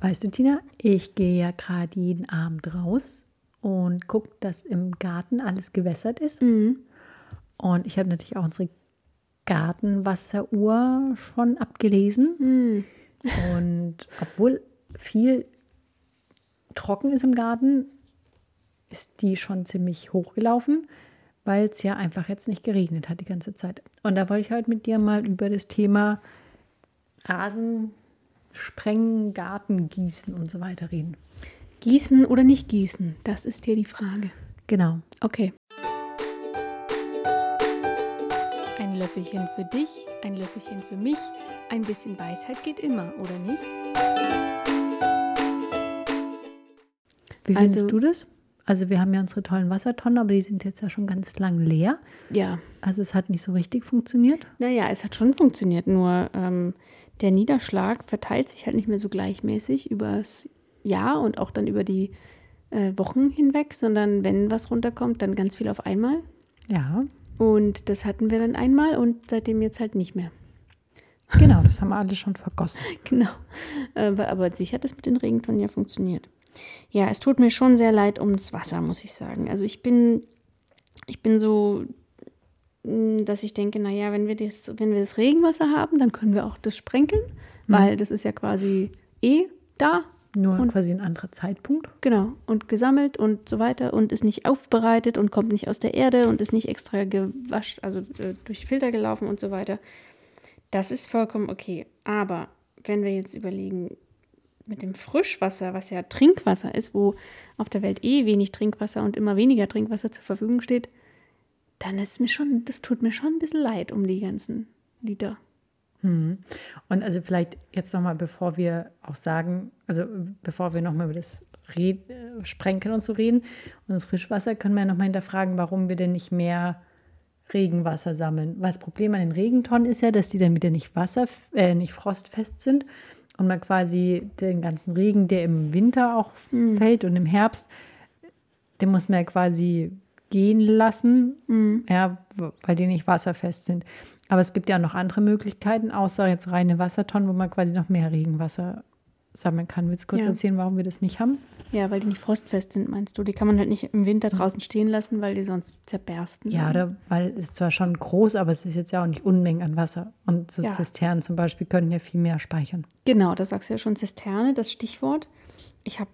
Weißt du, Tina, ich gehe ja gerade jeden Abend raus und gucke, dass im Garten alles gewässert ist. Mhm. Und ich habe natürlich auch unsere Gartenwasseruhr schon abgelesen. Mhm. Und obwohl viel trocken ist im Garten, ist die schon ziemlich hochgelaufen, weil es ja einfach jetzt nicht geregnet hat die ganze Zeit. Und da wollte ich heute mit dir mal über das Thema Rasen sprengen, Garten gießen und so weiter reden. Gießen oder nicht gießen, das ist hier die Frage. Genau. Okay. Ein Löffelchen für dich, ein Löffelchen für mich. Ein bisschen Weisheit geht immer, oder nicht? Wie findest Also- du das? Also wir haben ja unsere tollen Wassertonnen, aber die sind jetzt ja schon ganz lang leer. Ja. Also es hat nicht so richtig funktioniert. Naja, es hat schon funktioniert, nur ähm, der Niederschlag verteilt sich halt nicht mehr so gleichmäßig übers Jahr und auch dann über die äh, Wochen hinweg, sondern wenn was runterkommt, dann ganz viel auf einmal. Ja, Und das hatten wir dann einmal und seitdem jetzt halt nicht mehr. genau, das haben wir alle schon vergossen. Genau. Äh, Aber aber sicher hat es mit den Regentonnen ja funktioniert. Ja, es tut mir schon sehr leid ums Wasser, muss ich sagen. Also ich bin, ich bin so, dass ich denke, naja, wenn wir das, wenn wir das Regenwasser haben, dann können wir auch das sprenkeln, weil das ist ja quasi eh da. Nur Und- quasi ein anderer Zeitpunkt. Genau. Und gesammelt und so weiter und ist nicht aufbereitet und kommt nicht aus der Erde und ist nicht extra gewascht, also äh, durch Filter gelaufen und so weiter. Das ist vollkommen okay. Aber wenn wir jetzt überlegen, mit dem Frischwasser, was ja Trinkwasser ist, wo auf der Welt eh wenig Trinkwasser und immer weniger Trinkwasser zur Verfügung steht, dann ist mir schon, das tut mir schon ein bisschen leid um die ganzen Liter. Und also vielleicht jetzt nochmal, bevor wir auch sagen, also bevor wir nochmal über das Red, äh, Sprenkeln und so reden und das Frischwasser, können wir ja nochmal hinterfragen, warum wir denn nicht mehr Regenwasser sammeln. Weil das Problem an den Regentonnen ist ja, dass die dann wieder nicht Wasser, äh, nicht frostfest sind und man quasi den ganzen Regen, der im Winter auch fällt und im Herbst, den muss man ja quasi gehen lassen, ja, weil die nicht wasserfest sind. Aber es gibt ja auch noch andere Möglichkeiten, außer jetzt reine Wassertonnen, wo man quasi noch mehr Regenwasser sammeln kann. Willst du kurz Ja. erzählen, warum wir das nicht haben? Ja, weil die nicht frostfest sind, meinst du? Die kann man halt nicht im Winter draußen stehen lassen, weil die sonst zerbersten. Ja, oder, weil es zwar schon groß, aber es ist jetzt ja auch nicht Unmengen an Wasser. Und so Ja. Zisternen zum Beispiel könnten ja viel mehr speichern. Genau, das sagst du ja schon, Zisterne, das Stichwort. Ich habe,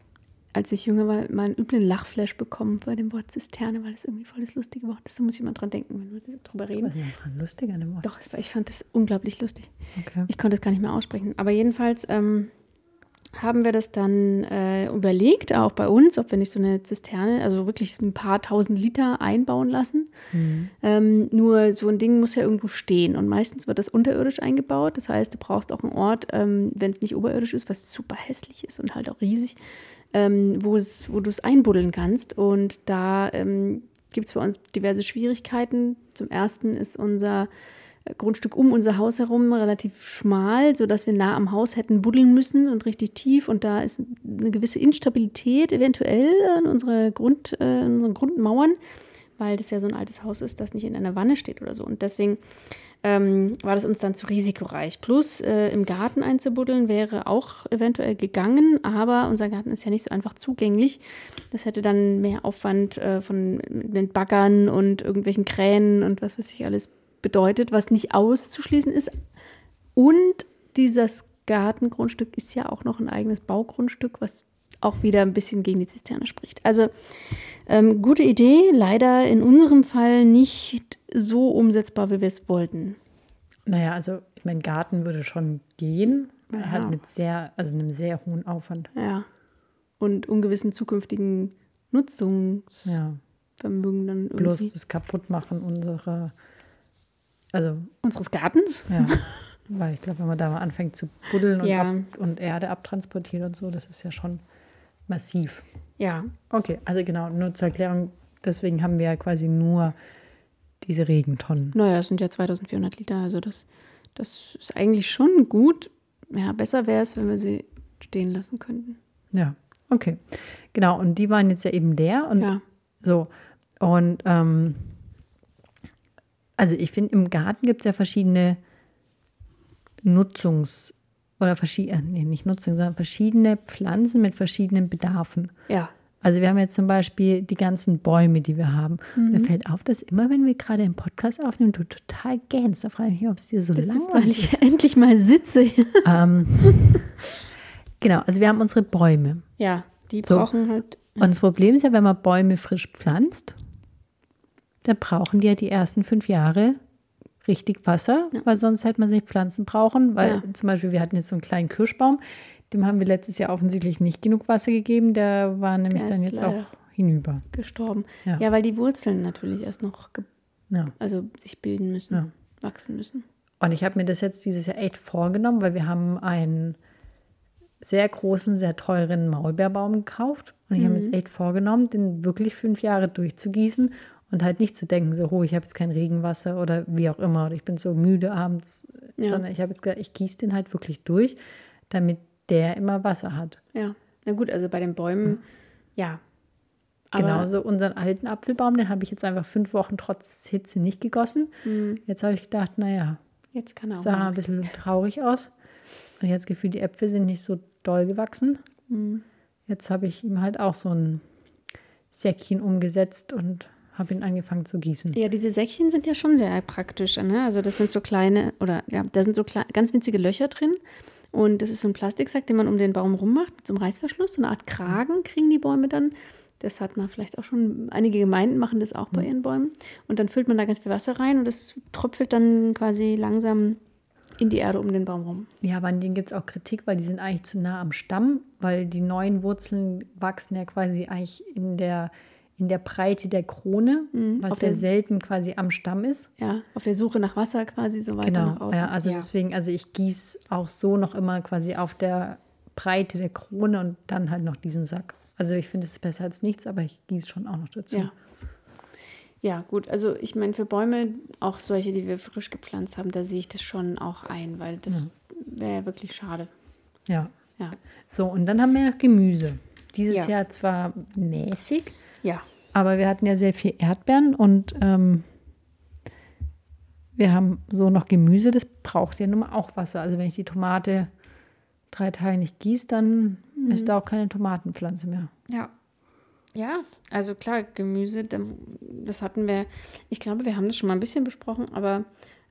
als ich jünger war, mal einen üblen Lachflash bekommen bei dem Wort Zisterne, weil das irgendwie voll das lustige Wort ist. Da muss ich mal dran denken, wenn wir drüber reden. Was ist dran lustig an dem Wort? Doch, ich fand das unglaublich lustig. Okay. Ich konnte es gar nicht mehr aussprechen. Aber jedenfalls ähm, haben wir das dann äh, überlegt, auch bei uns, ob wir nicht so eine Zisterne, also wirklich ein paar tausend Liter einbauen lassen. Ähm, nur so ein Ding muss ja irgendwo stehen und meistens wird das unterirdisch eingebaut. Das heißt, du brauchst auch einen Ort, ähm, wenn es nicht oberirdisch ist, was super hässlich ist und halt auch riesig, ähm, wo, du es einbuddeln kannst. Und da ähm, gibt es bei uns diverse Schwierigkeiten. Zum ersten ist unser Grundstück um unser Haus herum relativ schmal, sodass wir nah am Haus hätten buddeln müssen und richtig tief. Und da ist eine gewisse Instabilität eventuell in, unsere Grund, äh, in unseren Grundmauern, weil das ja so ein altes Haus ist, das nicht in einer Wanne steht oder so. Und deswegen ähm, war das uns dann zu risikoreich. Plus äh, im Garten einzubuddeln wäre auch eventuell gegangen, aber unser Garten ist ja nicht so einfach zugänglich. Das hätte dann mehr Aufwand äh, von mit Baggern und irgendwelchen Kränen und was weiß ich alles bedeutet, was nicht auszuschließen ist. Und dieses Gartengrundstück ist ja auch noch ein eigenes Baugrundstück, was auch wieder ein bisschen gegen die Zisterne spricht. Also ähm, gute Idee, leider in unserem Fall nicht so umsetzbar, wie wir es wollten. Naja, also ich mein Garten würde schon gehen, Ja. halt mit sehr, also einem sehr hohen Aufwand. Ja. Und ungewissen zukünftigen Nutzungsvermögen Ja. dann irgendwie. Bloß das Kaputtmachen unserer, also Unseres Gartens? ja, weil ich glaube, wenn man da mal anfängt zu buddeln und, Ja. ab, und Erde abtransportiert und so, das ist ja schon massiv. Ja. Okay, also genau, nur zur Erklärung, deswegen haben wir ja quasi nur diese Regentonnen. Naja, es sind ja 2400 Liter, also das, das ist eigentlich schon gut. Ja, besser wäre es, wenn wir sie stehen lassen könnten. Ja, okay. Genau, und die waren jetzt ja eben leer und Ja. so. Und ähm, also ich finde, im Garten gibt es ja verschiedene Nutzungs- oder verschiedene, nee, nicht Nutzung, sondern verschiedene Pflanzen mit verschiedenen Bedarfen. Ja. Also wir haben jetzt zum Beispiel die ganzen Bäume, die wir haben. Mhm. Mir fällt auf, dass immer, wenn wir gerade einen Podcast aufnehmen, du total gähnst. Da frage ich mich, ob es dir so Das ist, weil ich endlich mal sitze. Ähm, genau, also wir haben unsere Bäume. Ja, die So. brauchen halt. Und das Problem ist ja, wenn man Bäume frisch pflanzt, dann brauchen die ja die ersten fünf Jahre richtig Wasser, weil sonst hätte man sich Pflanzen brauchen. Weil Ja. zum Beispiel, wir hatten jetzt so einen kleinen Kirschbaum, dem haben wir letztes Jahr offensichtlich nicht genug Wasser gegeben. Der war nämlich Der dann jetzt auch hinüber. gestorben. Ja. Ja. weil die Wurzeln natürlich erst noch Ja. also sich bilden müssen, Ja. wachsen müssen. Und ich habe mir das jetzt dieses Jahr echt vorgenommen, weil wir haben einen sehr großen, sehr teuren Maulbeerbaum gekauft. Und ich habe mir jetzt echt vorgenommen, den wirklich fünf Jahre durchzugießen und halt nicht zu denken, so, oh, ich habe jetzt kein Regenwasser oder wie auch immer, oder ich bin so müde abends, sondern ich habe jetzt gesagt, ich gieße den halt wirklich durch, damit der immer Wasser hat. Ja, na gut, also bei den Bäumen, ja. Aber Genauso unseren alten Apfelbaum, den habe ich jetzt einfach fünf Wochen trotz Hitze nicht gegossen. Jetzt habe ich gedacht, naja, jetzt kann er auch sah ein bisschen traurig aus. Und ich habe das Gefühl, die Äpfel sind nicht so doll gewachsen. Mhm. Jetzt habe ich ihm halt auch so ein Säckchen umgesetzt und habe ihn angefangen zu gießen. Ja, diese Säckchen sind ja schon sehr praktisch. Ne? Also das sind so kleine, oder ja, da sind so ganz winzige Löcher drin. Und das ist so ein Plastiksack, den man um den Baum rummacht, mit so einem Reißverschluss. So eine Art Kragen kriegen die Bäume dann. Das hat man vielleicht auch schon, einige Gemeinden machen das auch bei ihren Bäumen. Und dann füllt man da ganz viel Wasser rein und das tröpfelt dann quasi langsam in die Erde um den Baum rum. Ja, aber an denen gibt es auch Kritik, weil die sind eigentlich zu nah am Stamm, weil die neuen Wurzeln wachsen ja quasi eigentlich in der, in der Breite der Krone, was Mhm, auf sehr selten quasi am Stamm ist. Ja, auf der Suche nach Wasser quasi so weiter Genau, nach außen. ja, also deswegen, also ich gieße auch so noch immer quasi auf der Breite der Krone und dann halt noch diesen Sack. Also ich finde es besser als nichts, aber ich gieße schon auch noch dazu. Ja. Ja, gut. Also ich meine, für Bäume, auch solche, die wir frisch gepflanzt haben, da sehe ich das schon auch ein, weil das wäre ja wirklich schade. ja. Ja. So, und dann haben wir noch Gemüse. Dieses Ja. Jahr zwar mäßig, Ja. aber wir hatten ja sehr viel Erdbeeren und ähm, wir haben so noch Gemüse, das braucht ja nun mal auch Wasser. Also wenn ich die Tomate drei Tage nicht gieße, dann ist da auch keine Tomatenpflanze mehr. Ja. Ja, also klar, Gemüse, das hatten wir, ich glaube, wir haben das schon mal ein bisschen besprochen, aber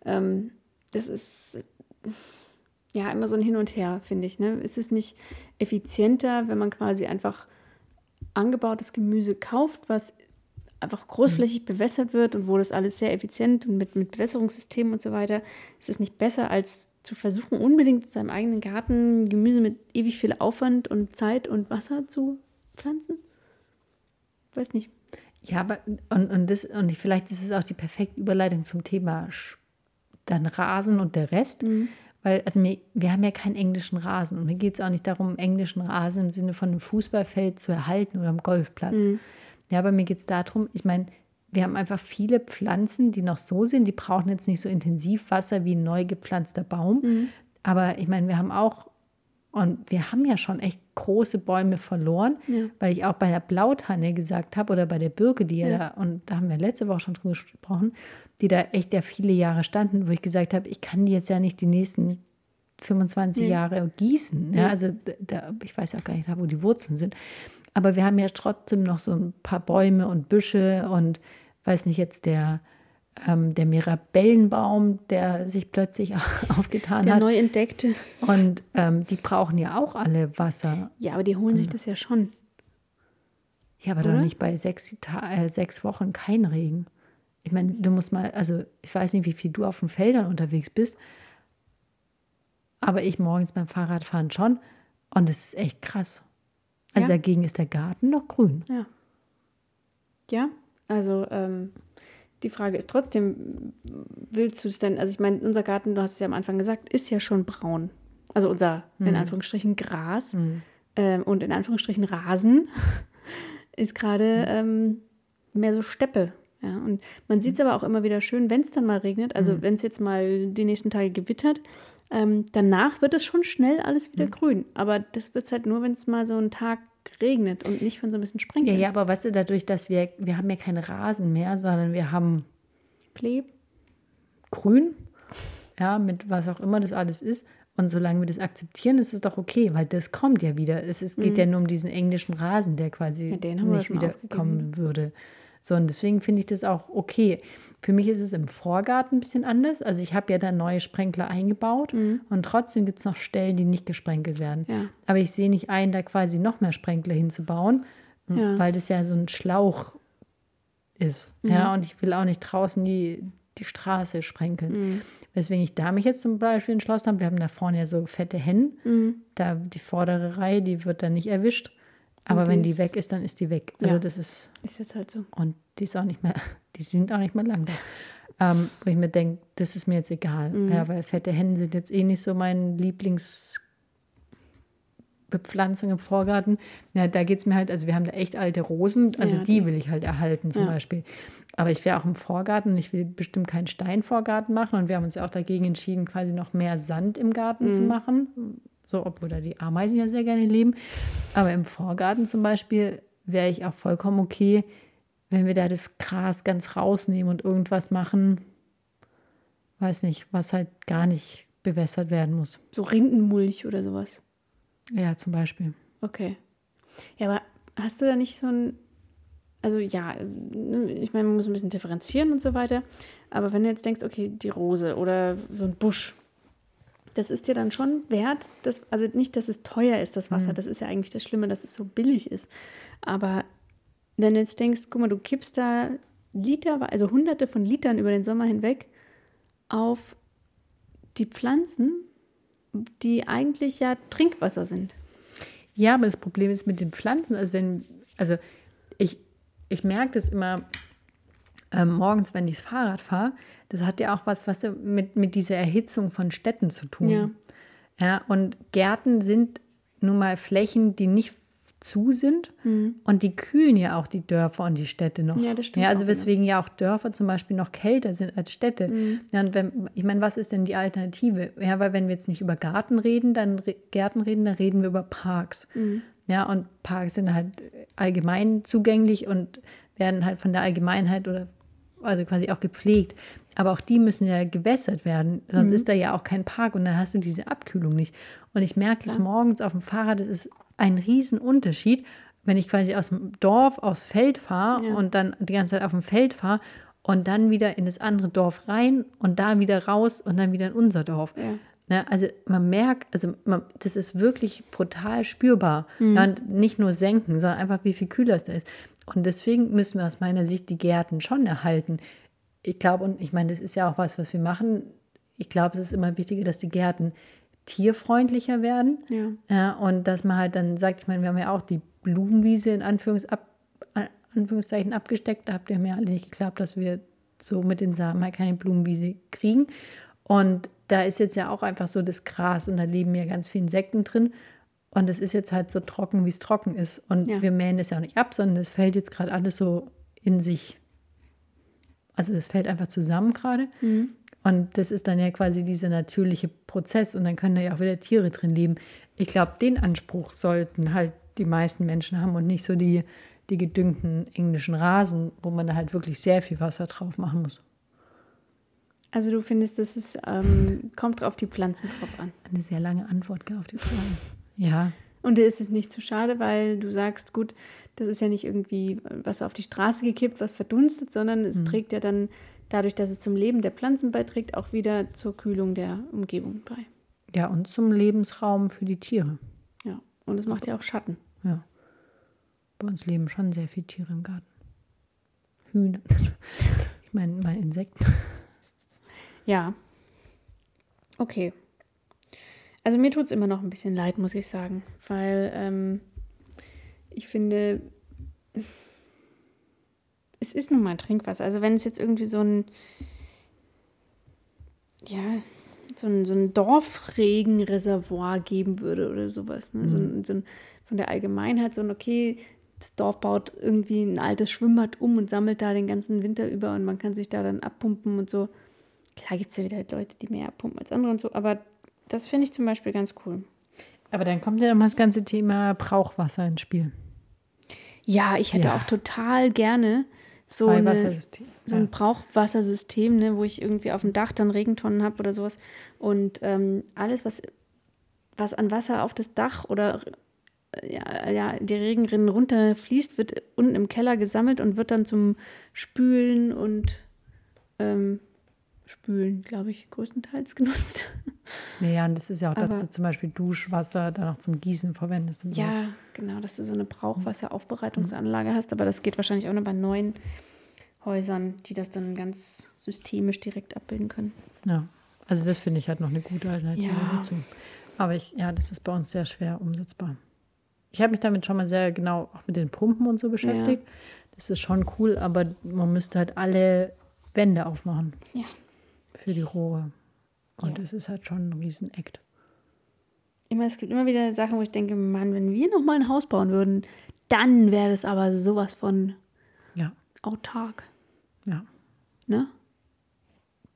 ähm, das ist ja immer so ein Hin und Her, finde ich. Ne? Ist es nicht effizienter, wenn man quasi einfach angebautes Gemüse kauft, was einfach großflächig bewässert wird und wo das alles sehr effizient und mit, mit Bewässerungssystemen und so weiter, ist es nicht besser, als zu versuchen, unbedingt in seinem eigenen Garten Gemüse mit ewig viel Aufwand und Zeit und Wasser zu pflanzen? Weiß nicht. Ja, aber und, und, das, und vielleicht ist es auch die perfekte Überleitung zum Thema dann Rasen und der Rest. Weil, also wir, wir haben ja keinen englischen Rasen und mir geht es auch nicht darum, englischen Rasen im Sinne von einem Fußballfeld zu erhalten oder am Golfplatz. Ja, aber mir geht es darum, ich meine, wir haben einfach viele Pflanzen, die noch so sind, die brauchen jetzt nicht so intensiv Wasser wie ein neu gepflanzter Baum. Aber ich meine, wir haben auch und wir haben ja schon echt große Bäume verloren, Ja. weil ich auch bei der Blautanne gesagt habe oder bei der Birke, die ja, Ja. da, und da haben wir letzte Woche schon drüber gesprochen, die da echt ja viele Jahre standen, wo ich gesagt habe, ich kann die jetzt ja nicht die nächsten 25 Nee. Jahre gießen. Ja, Nee. also da, ich weiß ja auch gar nicht, wo die Wurzeln sind. Aber wir haben ja trotzdem noch so ein paar Bäume und Büsche und weiß nicht, jetzt der, ähm, der Mirabellenbaum, der sich plötzlich aufgetan Der hat. neu entdeckte. Und ähm, die brauchen ja auch alle Wasser. Ja, aber die holen sich das ja schon. Ja, aber Oder? doch nicht bei sechs, äh, sechs Wochen kein Regen. Ich meine, du musst mal, also ich weiß nicht, wie viel du auf den Feldern unterwegs bist, aber ich morgens beim Fahrradfahren schon. Und es ist echt krass. Also Ja. dagegen ist der Garten noch grün. Ja. Ja, also ähm, die Frage ist trotzdem, willst du es denn, also ich meine, unser Garten, du hast es ja am Anfang gesagt, ist ja schon braun. Also unser, in Anführungsstrichen, Gras. Ähm, und in Anführungsstrichen Rasen ist gerade ähm, mehr so Steppe. Ja, und man sieht es aber auch immer wieder schön, wenn es dann mal regnet, also wenn es jetzt mal die nächsten Tage gewittert, ähm, danach wird es schon schnell alles wieder grün. Aber das wird es halt nur, wenn es mal so einen Tag regnet und nicht von so ein bisschen Ja, Sprenkeln. ja, aber weißt du, dadurch, dass wir, wir haben ja keinen Rasen mehr, sondern wir haben Kleb. grün, ja, mit was auch immer das alles ist. Und solange wir das akzeptieren, ist es doch okay, weil das kommt ja wieder. Es, es geht ja nur um diesen englischen Rasen, der quasi Mhm. Ja, nicht wieder aufgegeben, kommen würde. So, und deswegen finde ich das auch okay. Für mich ist es im Vorgarten ein bisschen anders. Also ich habe ja da neue Sprenkler eingebaut und trotzdem gibt es noch Stellen, die nicht gesprenkelt werden. Mhm. Ja. Aber ich sehe nicht ein, da quasi noch mehr Sprenkler hinzubauen, Ja. weil das ja so ein Schlauch ist. Mhm. Ja, und ich will auch nicht draußen die, die Straße sprenkeln. Mhm. Weswegen ich da mich jetzt zum Beispiel entschlossen habe, wir haben da vorne ja so fette Hennen. Mhm. Da die vordere Reihe, die wird dann nicht erwischt. Aber wenn die weg ist, dann ist die weg. Also Ja. das ist, Ist jetzt halt so. und die ist auch nicht mehr, die sind auch nicht mehr lang da. Ähm, wo ich mir denke, das ist mir jetzt egal. Mhm. Ja, weil fette Hennen sind jetzt eh nicht so mein Lieblingsbepflanzung im Vorgarten. Ja, da geht es mir halt, also wir haben da echt alte Rosen, also Ja, die, die- will ich halt erhalten zum. Beispiel. Aber ich wäre auch im Vorgarten, ich will bestimmt keinen Steinvorgarten machen und wir haben uns ja auch dagegen entschieden, quasi noch mehr Sand im Garten Mhm. zu machen. So, obwohl da die Ameisen ja sehr gerne leben. Aber im Vorgarten zum Beispiel wäre ich auch vollkommen okay, wenn wir da das Gras ganz rausnehmen und irgendwas machen, weiß nicht, was halt gar nicht bewässert werden muss. So Rindenmulch oder sowas. Ja, zum Beispiel. Okay. Ja, aber hast du da nicht so ein. Also ja, also, ne, ich meine, man muss ein bisschen differenzieren und so weiter. Aber wenn du jetzt denkst, okay, die Rose oder so ein Busch, das ist dir dann schon wert. Das, also nicht, dass es teuer ist, das Wasser. Das ist ja eigentlich das Schlimme, dass es so billig ist. Aber wenn du jetzt denkst, guck mal, du kippst da Liter, also hunderte von Litern über den Sommer hinweg auf die Pflanzen, die eigentlich ja Trinkwasser sind. Ja, aber das Problem ist mit den Pflanzen, also wenn, also ich, ich merke das immer ähm, morgens, wenn ich Fahrrad fahre, das hat ja auch was, was mit, mit dieser Erhitzung von Städten zu tun. Ja. Ja, und Gärten sind nun mal Flächen, die nicht zu sind und die kühlen ja auch die Dörfer und die Städte noch. Mhm. Ja, das stimmt Ja, also weswegen ja auch Dörfer zum Beispiel noch kälter sind als Städte. Mhm. Ja, und wenn, ich meine, was ist denn die Alternative? Ja, weil wenn wir jetzt nicht über Garten reden, dann re Gärten reden, dann reden wir über Parks. Mhm. Ja, und Parks sind halt allgemein zugänglich und werden halt von der Allgemeinheit oder also quasi auch gepflegt. Aber auch die müssen ja gewässert werden, sonst Mhm. ist da ja auch kein Park und dann hast du diese Abkühlung nicht. Und ich merke das morgens auf dem Fahrrad, das ist ein Riesenunterschied, wenn ich quasi aus dem Dorf aufs Feld fahre Ja. und dann die ganze Zeit auf dem Feld fahre und dann wieder in das andere Dorf rein und da wieder raus und dann wieder in unser Dorf. Ja. Ne, also man merkt, also man, das ist wirklich brutal spürbar. Ja, und nicht nur senken, sondern einfach, wie viel kühler es da ist. Und deswegen müssen wir aus meiner Sicht die Gärten schon erhalten. Ich glaube, und ich meine, das ist ja auch was, was wir machen. Ich glaube, es ist immer wichtiger, dass die Gärten tierfreundlicher werden. Ja. Ja, und dass man halt dann sagt, ich meine, wir haben ja auch die Blumenwiese in Anführungs ab, Anführungszeichen abgesteckt. Da habt ihr mir alle nicht geklappt, dass wir so mit den Samen halt keine Blumenwiese kriegen. Und da ist jetzt ja auch einfach so das Gras und da leben ja ganz viele Insekten drin. Und es ist jetzt halt so trocken, wie es trocken ist. Und Ja. wir mähen das ja auch nicht ab, sondern es fällt jetzt gerade alles so in sich. Also das fällt einfach zusammen gerade. Und das ist dann ja quasi dieser natürliche Prozess. Und dann können da ja auch wieder Tiere drin leben. Ich glaube, den Anspruch sollten halt die meisten Menschen haben und nicht so die, die gedüngten englischen Rasen, wo man da halt wirklich sehr viel Wasser drauf machen muss. Also du findest, das ist, ähm, kommt auf die Pflanzen drauf an. Eine sehr lange Antwort auf die Frage. Ja, Und dir ist es nicht zu schade, weil du sagst, gut, das ist ja nicht irgendwie was auf die Straße gekippt, was verdunstet, sondern es trägt ja dann dadurch, dass es zum Leben der Pflanzen beiträgt, auch wieder zur Kühlung der Umgebung bei. ja, und zum Lebensraum für die Tiere. Ja. Und es macht ja auch Schatten. Ja. Bei uns leben schon sehr viele Tiere im Garten. Hühner. Ich meine, meine Insekten. Ja. Okay. Also mir tut es immer noch ein bisschen leid, muss ich sagen, weil ähm, ich finde, es ist nun mal Trinkwasser. Also wenn es jetzt irgendwie so ein, ja, so ein, so ein Dorfregenreservoir geben würde oder sowas. Ne? So, ein, so ein, von der Allgemeinheit so ein, okay, das Dorf baut irgendwie ein altes Schwimmbad um und sammelt da den ganzen Winter über und man kann sich da dann abpumpen und so. Klar gibt es ja wieder Leute, die mehr abpumpen als andere und so, aber das finde ich zum Beispiel ganz cool. Aber dann kommt ja nochmal das ganze Thema Brauchwasser ins Spiel. Ja, ich hätte Ja. auch total gerne so, eine, so ein Brauchwassersystem, ne, wo ich irgendwie auf dem Dach dann Regentonnen habe oder sowas. Und ähm, alles, was was an Wasser auf das Dach oder äh, ja, ja, die Regenrinnen runterfließt, wird unten im Keller gesammelt und wird dann zum Spülen und ähm, Spülen, glaube ich, größtenteils genutzt. Ja, und das ist ja auch, dass Aber- du zum Beispiel Duschwasser dann auch zum Gießen verwendest. Und sowas. Ja, genau, dass du so eine Brauchwasseraufbereitungsanlage hast, aber das geht wahrscheinlich auch nur bei neuen Häusern, die das dann ganz systemisch direkt abbilden können. Ja, also das finde ich halt noch eine gute Alternative Ja. dazu. Aber ich, ja, das ist bei uns sehr schwer umsetzbar. Ich habe mich damit schon mal sehr genau auch mit den Pumpen und so beschäftigt. Das ist schon cool, aber man müsste halt alle Wände aufmachen Ja. für die Rohre. Und Ja. das ist halt schon ein Riesenakt. Immer, es gibt immer wieder Sachen, wo ich denke, Mann, wenn wir noch mal ein Haus bauen würden, dann wäre das aber sowas von Ja, autark, ja. ne?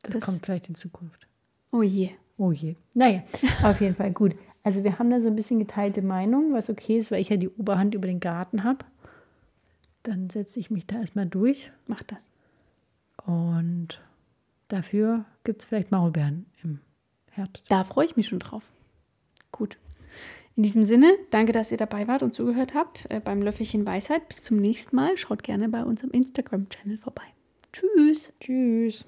Das, Das- kommt vielleicht in Zukunft. Oh je. Oh je. Naja, auf jeden Fall gut. Also wir haben da so ein bisschen geteilte Meinung, was okay ist, weil ich ja die Oberhand über den Garten habe. Dann setze ich mich da erstmal durch. Mach das. Und dafür gibt es vielleicht Maulbeeren im Herbst. Da freue ich mich schon drauf. Gut. In diesem Sinne, danke, dass ihr dabei wart und zugehört habt äh, beim Löffelchen Weisheit. Bis zum nächsten Mal. Schaut gerne bei unserem Instagram-Channel vorbei. Tschüss. Tschüss.